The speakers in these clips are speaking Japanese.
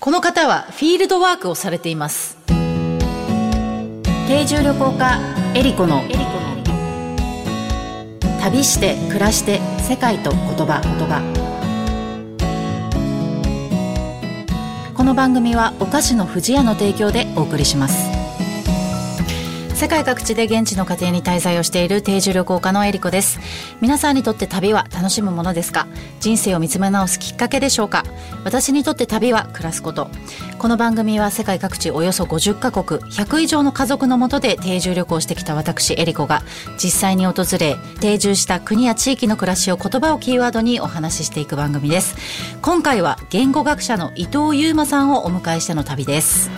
この方はフィールドワークをされています。定住旅行家エリコの旅して暮らして世界と言葉言葉。この番組はお菓子の不二家の提供でお送りします。世界各地で現地の家庭に滞在をしている定住旅行家のエリコです。皆さんにとって旅は楽しむものですか？人生を見つめ直すきっかけでしょうか？私にとって旅は暮らすこと。この番組は世界各地およそ50カ国100以上の家族のもとで定住旅行してきた私エリコが実際に訪れ定住した国や地域の暮らしを言葉をキーワードにお話ししていく番組です。今回は言語学者の伊藤優馬さんをお迎えしての旅です。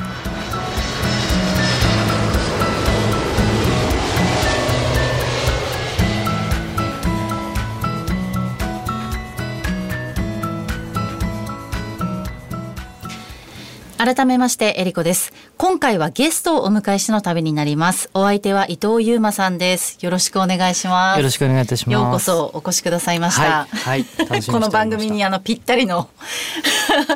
改めましてエリコです。今回はゲストをお迎えしての旅になります。お相手は伊藤優馬さんです。よろしくお願いします。よろしくお願いいたします。ようこそお越しくださいました。はい、はい、この番組にあのぴったりの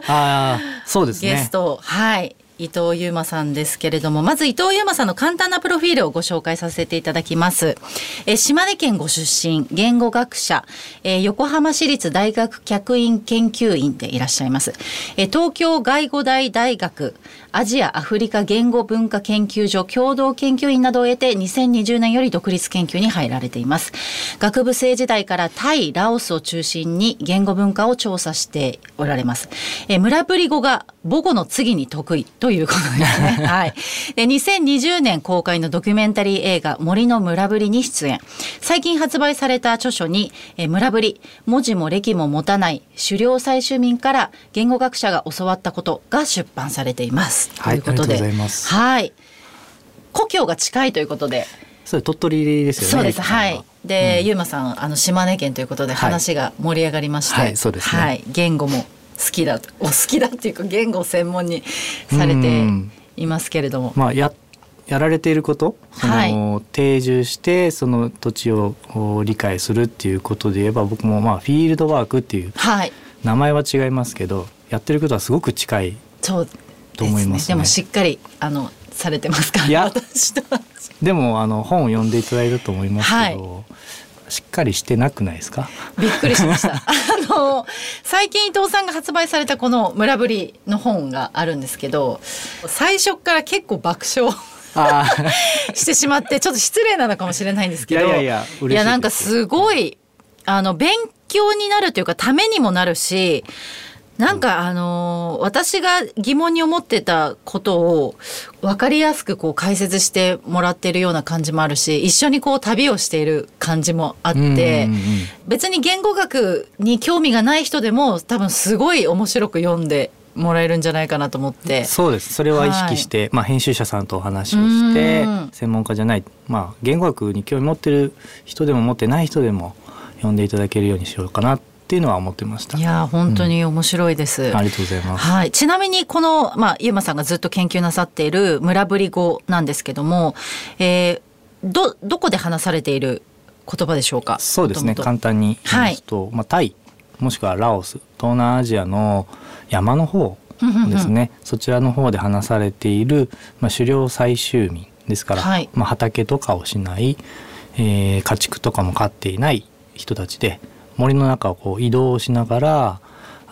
あそうですね。ゲストはい伊藤優馬さんですけれどもまず伊藤優馬さんの簡単なプロフィールをご紹介させていただきます。え島根県ご出身言語学者え横浜市立大学客員研究員でいらっしゃいます。え東京外語大大学アジア・アフリカ言語文化研究所共同研究員などを得て2020年より独立研究に入られています。学部生時代からタイラオスを中心に言語文化を調査しておられます。え村ぶり語が母語の次に得意いうことですね。はい。で2020年公開のドキュメンタリー映画森の村ぶりに出演。最近発売された著書にえ村ぶり文字も歴も持たない狩猟採集民から言語学者が教わったことが出版されています。ということで、はい、故郷が近いということで。そう鳥取ですよね。そうです。は。い。で、うん、ゆうまさんあの島根県ということで話が盛り上がりまして、はい、そうですね。はい、言語も好きだお好きだっていうか言語を専門にされていますけれども。まあややられていることその、はい、定住してその土地を理解するっていうことで言えば僕もまあフィールドワークっていう、はい、名前は違いますけどやってることはすごく近いと思います、ね、でもしっかりあのされてますか？いや。でもあの本を読んでいただいたと思いますけど、はい、しっかりしてなくないですか？びっくりしました。あの最近伊藤さんが発売されたこの村ぶりの本があるんですけど最初から結構爆笑 してしまってちょっと失礼なのかもしれないんですけどいやいやいやなんかすごいあの勉強になるというかためにもなるしなんかあのー、私が疑問に思ってたことを分かりやすくこう解説してもらってるような感じもあるし一緒にこう旅をしている感じもあって、別に言語学に興味がない人でも多分すごい面白く読んでもらえるんじゃないかなと思って。そうです。それは意識して、はい、まあ、編集者さんとお話をして専門家じゃない、まあ、言語学に興味持ってる人でも持ってない人でも読んでいただけるようにしようかな。っていうのは思ってました。いや本当に面白いです、うん、ありがとうございます。はい。ちなみにこのまあゆうまさんがずっと研究なさっている村ぶり語なんですけども、えー、どどこで話されている言葉でしょうか？そうですね。簡単に言いますと、はい、まあタイもしくはラオス、東南アジアの山の方ですね。そちらの方で話されているまあ狩猟採集民ですから、はい、まあ畑とかをしない、えー、家畜とかも飼っていない人たちで。森の中をこう移動しながら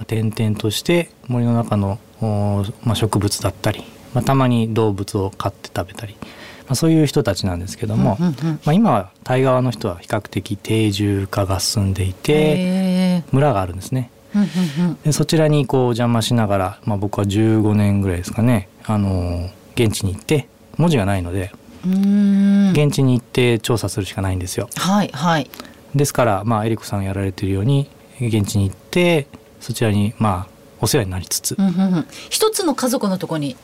点々として森の中の、まあ、植物だったり、まあ、たまに動物を飼って食べたり、まあ、そういう人たちなんですけども、うんうんうん、まあ、今はタイ側の人は比較的定住化が進んでいて村があるんですね。でそちらにこう邪魔しながら、まあ、僕は15年ぐらいですかね、あの現地に行って文字がないので現地に行って調査するしかないんですよ。はい、はいですから、まあ、エリコさんがやられているように現地に行ってそちらにまあお世話になりつつ、うんうんうん、一つの家族のところに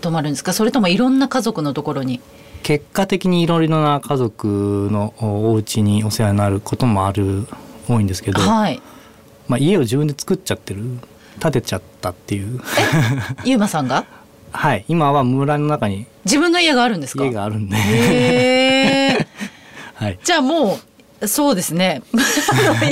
泊まるんですか？それともいろんな家族のところに？結果的にいろいろな家族のお家にお世話になることもある多いんですけど、はい、まあ、家を自分で作っちゃってる建てちゃったっていう。ゆうまさんが？はい。今は村の中に自分の家があるんですか？家があるんで。はい、じゃあもうそうですね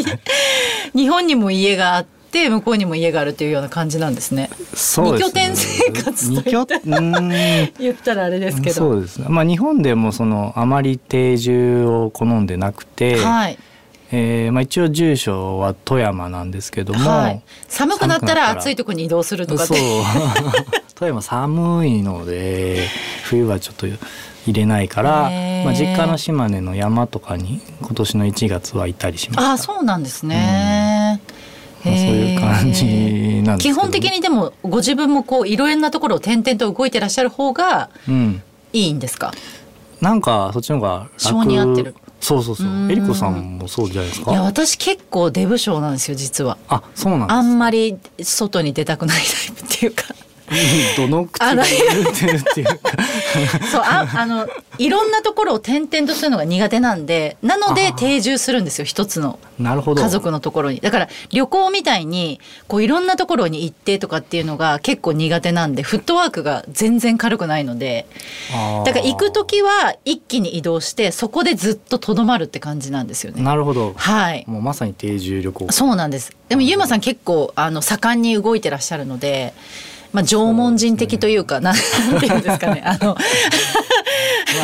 日本にも家があっって向こうにも家があるっていうような感じなんですね。そうですね二拠点生活と 言ったらあれですけど。そうですね。まあ日本でもそのあまり定住を好んでなくて、はい。えーまあ一応住所は富山なんですけども、はい。寒くなったら暑いところに移動するとかっそうて。富山寒いので冬はちょっと入れないから、まあ実家の島根の山とかに今年の1月はいたりしました。ああ、そうなんですね。まあそういう感じなんです基本的にでもご自分もこういろんなところを転々と動いてらっしゃる方がうん。いいんですか？なんかそっちの方が楽性に合ってるそうそうそうえりこさんもそうじゃないですいやか私結構デブ症なんですよ実は。あそうなんあんまり外に出たくないタイプっていうか。どの口が言ってるっていうか。そうああのいろんなところを転々とするのが苦手なんでなので定住するんですよ一つの。家族のところに。だから旅行みたいにこういろんなところに行ってとかっていうのが結構苦手なんでフットワークが全然軽くないので。だから行く時は一気に移動してそこでずっととどまるって感じなんですよね。なるほど。はい。もうまさに定住旅行。そうなんです。でもゆうまさん結構あの盛んに動いてらっしゃるので、まあ縄文人的というかなんていうんですかね。あの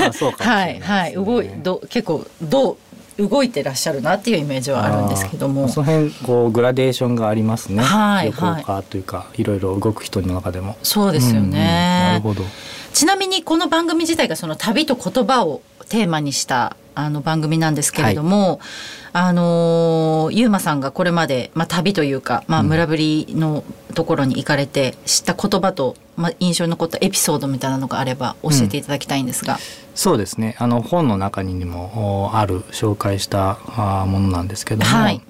まあそうかもしれはないはい動いど結構どう動いてらっしゃるなっていうイメージはあるんですけども。その辺こうグラデーションがありますね、はい旅行家というか、い、ろいろ動く人の中でも。そうですようんうんなねる。ほど。ちなみにこの番組自体がその旅と言葉をテーマにしたあの番組なんですけれども、あのーゆうまさんがこれまで、まあ、旅というか、まあ、うん。村ぶりのところに行かれて知った言葉と、まあ、印象に残ったエピソードみたいなのがあれば教えていただきたいんですが、そうですね。あの本の中にもおある紹介したものなんですけども、はい。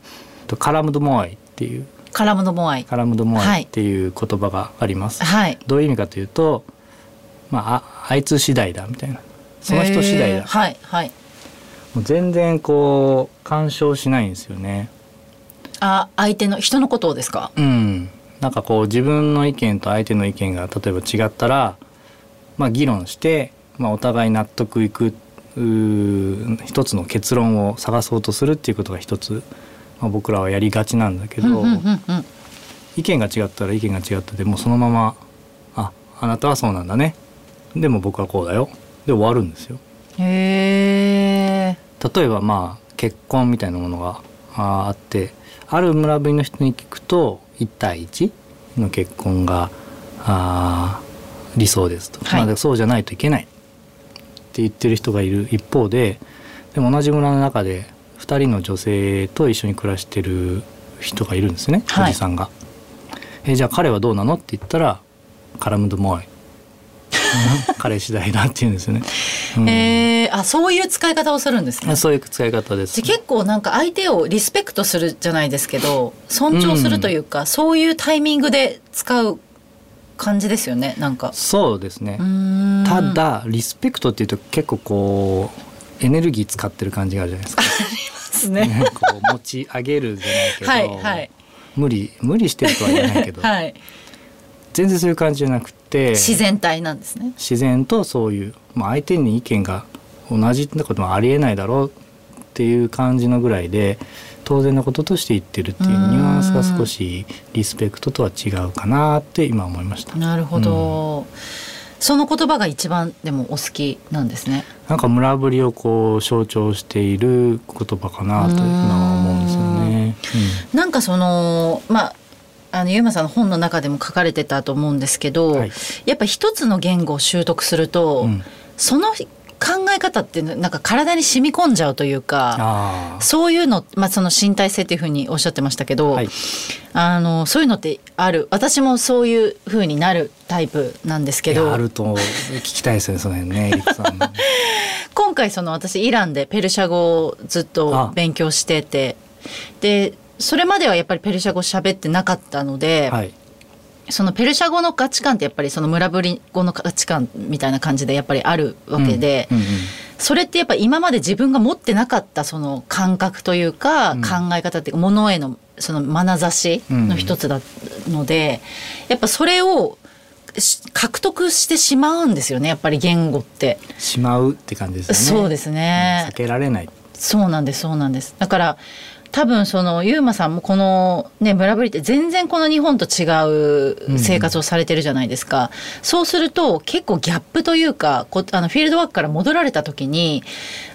とカラムドモアイっていう。カラムドモアイ。カラムドモアイっていう言葉があります、はい。どういう意味かというと、まあ、ああいつ次第だみたいな。その人次第だ。はいはい。もう全然こう干渉しないんですよねあ相手の人のことをですか？うんなんかこう自分の意見と相手の意見が例えば違ったらまあ議論して、まあ、お互い納得いく一つの結論を探そうとするっていうことが一つ、まあ、僕らはやりがちなんだけど、うんうんうんうん意見が違ったら意見が違ったでもうそのまま「ああなたはそうなんだねでも僕はこうだよ」で終わるんですよ。へえ。例えばまあ結婚みたいなものがあってある村ぶりの人に聞くと1対1の結婚があー理想ですと、はい。まあ、そうじゃないといけない。って言ってる人がいる一方ででも同じ村の中で2人の女性と一緒に暮らしてる人がいるんですね、はい。おじさんが。えじゃあ彼はどうなの？って言ったらカラムドモアイ 彼次第だって言うんですよね。うんえー、あそういう使い方をするんですね。そういう使い方です。結構なんか相手をリスペクトするじゃないですけど尊重するというか、そういうタイミングで使う感じですよねなんか。そうですねただリスペクトっていうと結構こうエネルギー使ってる感じがあるじゃないですか。ですね。ねこう持ち上げるじゃないけど、はいはい無理無理してるとは言えないけど、はい。全然そういう感じじゃなくて自然体なんですね。自然とそういう、まあ、相手に意見が同じってこともありえないだろうっていう感じのぐらいで当然のこととして言ってるっていうニうんュアンスが少しリスペクトとは違うかなって今思いました。なるほど。その言葉が一番でもお好きなんですね。なんか村ぶりをこう象徴している言葉かなと今は思うんですよね。なんかそのまああのゆうまさんの本の中でも書かれてたと思うんですけど、はい。やっぱ一つの言語を習得すると、うん。うんその考え方ってなんか体に染み込んじゃうというか。あそういうの、まあ、その身体性っていうふうにおっしゃってましたけど、はい。あのそういうのってある。私もそういうふうになるタイプなんですけど。あると聞きたいですねその辺ね。今回その私イランでペルシャ語をずっと勉強してて。でそれまではやっぱりペルシャ語喋ってなかったので、はい。そのペルシャ語の価値観ってやっぱりその村ぶり語の価値観みたいな感じでやっぱりあるわけで、うんうんうんそれってやっぱ今まで自分が持ってなかったその感覚というかうん考え方っていうか物へのその眼差しの一つだので、やっぱそれをし獲得してしまうんですよねやっぱり言語って。しまうって感じですよね。そうですねうん避けられない。そうなんですそうなんですだから多分その雄馬さんもこのねムラブリって全然この日本と違う生活をされてるじゃないですか、うん、そうすると結構ギャップというかこあのフィールドワークから戻られた時に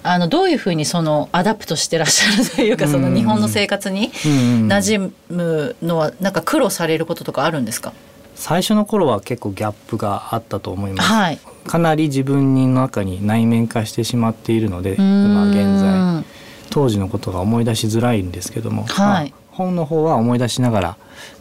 あのどういうふうにそのアダプトしてらっしゃるというか、その日本の生活に馴染むのはなんか苦労されることとかあるんですか？最初の頃は結構ギャップがあったと思います、はい、かなり自分の中に内面化してしまっているので今現在当時のことが思い出しづらいんですけども、はい、本の方は思い出しながら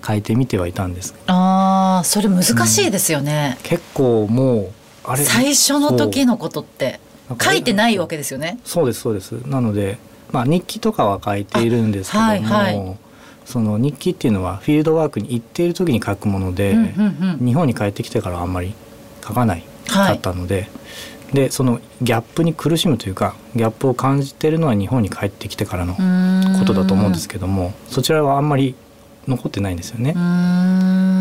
書いてみてはいたんです。ああそれ難しいですよね、うん、結構もうあれ最初の時のことって書いてないわけですよね。そうですそうです。なのでまあ日記とかは書いているんですけども、はいはい、その日記っていうのはフィールドワークに行っている時に書くもので、うんうんうん、日本に帰ってきてからはあんまり書かないかったので、はい、でそのギャップに苦しむというかギャップを感じてるのは日本に帰ってきてからのことだと思うんですけどもそちらはあんまり残ってないんですよね。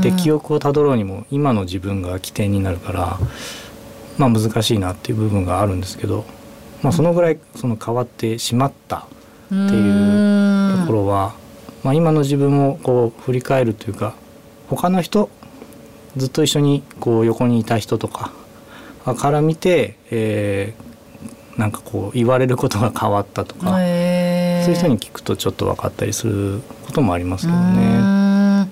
で記憶をたどろうにも今の自分が起点になるからまあ難しいなっていう部分があるんですけど、まあ、そのぐらいその変わってしまったっていうところは、まあ、今の自分をこう振り返るというか他の人ずっと一緒にこう横にいた人とかから見て、えー、なんかこう言われることが変わったとか、そういう人に聞くとちょっと分かったりすることもありますけどね。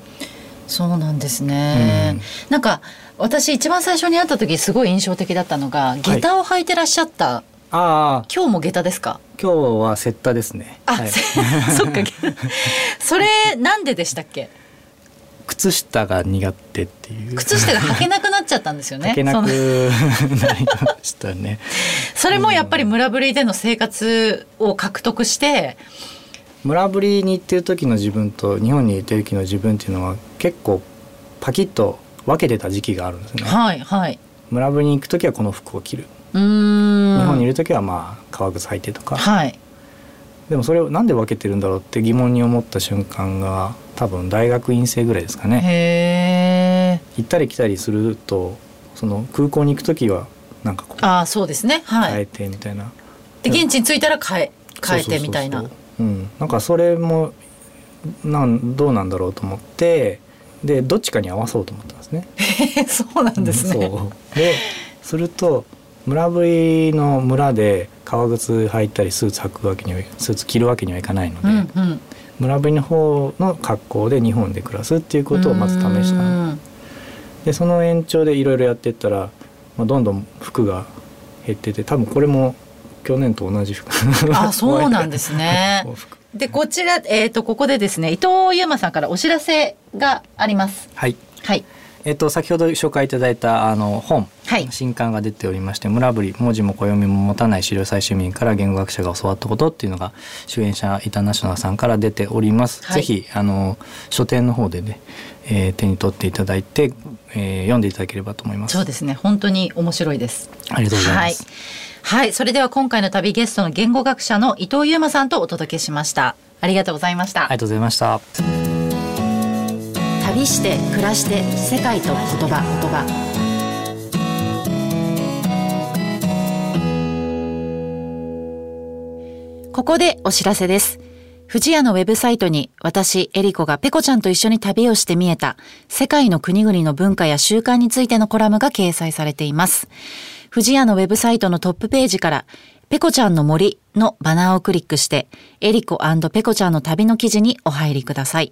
そうなんですね、うん、なんか私一番最初に会った時すごい印象的だったのが下駄を履いてらっしゃった、はい、ああ今日も下駄ですか？今日はセッタですね。あ、はい、そっか。それなんででしたっけ？靴下が苦手っていう靴下が履けなくなっちゃったんですよね履けなくなりましたねそれもやっぱり村ぶりでの生活を獲得して村ぶりに行ってる時の自分と日本に行ってる時の自分っていうのは結構パキッと分けてた時期があるんですね。はいはい。村ぶりに行く時はこの服を着る。日本にいる時はまあ革靴履いてとか。はい。でもそれをなんで分けてるんだろうって疑問に思った瞬間が多分大学院生ぐらいですかね。へ行ったり来たりするとその空港に行く時はなんかこうあそうですね、はい、変えてみたいな。で現地に着いたら変え変えてみたいな。うん、なんかそれもなんどうなんだろうと思ってでどっちかに合わそうと思ったんですね。そうなんですね。ですると村ぶりの村で革靴履いたりスーツ履くわけにはスーツ着るわけにはいかないので、うんうん、村ぶりの方の格好で日本で暮らすっていうことをまず試したでその延長でいろいろやっていったら、まあ、どんどん服が減ってて多分これも去年と同じ服。あそうなんですね。でこちら、えーと、ここでですね伊藤優馬さんからお知らせがあります。はい、はいえっと、先ほど紹介いただいたあの本、はい、新刊が出ておりまして「村ぶり文字も暦も持たない資料採集民から言語学者が教わったこと」っていうのが主演者インターナショナルさんから出ております。はい、ぜひあの書店の方でね、えー、手に取っていただいて、えー、読んでいただければと思います。そうですね本当に面白いです。ありがとうございます。はいはい、それでは今回の旅ゲストの言語学者の伊藤優馬さんとお届けしました。ありがとうございました。ありがとうございました。旅して暮らして世界と言葉言葉。ここでお知らせです。富士屋のウェブサイトに私、エリコがペコちゃんと一緒に旅をして見えた世界の国々の文化や習慣についてのコラムが掲載されています。富士屋のウェブサイトのトップページから、ペコちゃんの森のバナーをクリックして、エリコペコちゃんの旅の記事にお入りください。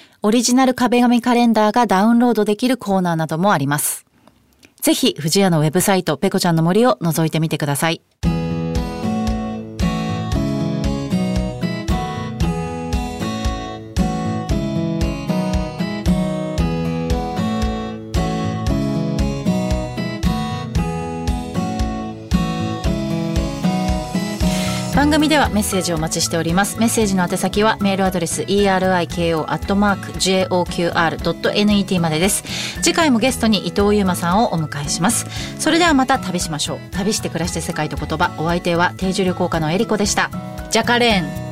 オリジナル壁紙カレンダーがダウンロードできるコーナーなどもあります。ぜひ、藤屋のウェブサイト、ペコちゃんの森を覗いてみてください。番組ではメッセージをお待ちしております。メッセージの宛先はメールアドレス eriko.joqr.net までです。次回もゲストに伊藤優馬さんをお迎えします。それではまた旅しましょう。旅して暮らして世界と言葉。お相手は定住旅行家のえりこでした。ジャカレーン。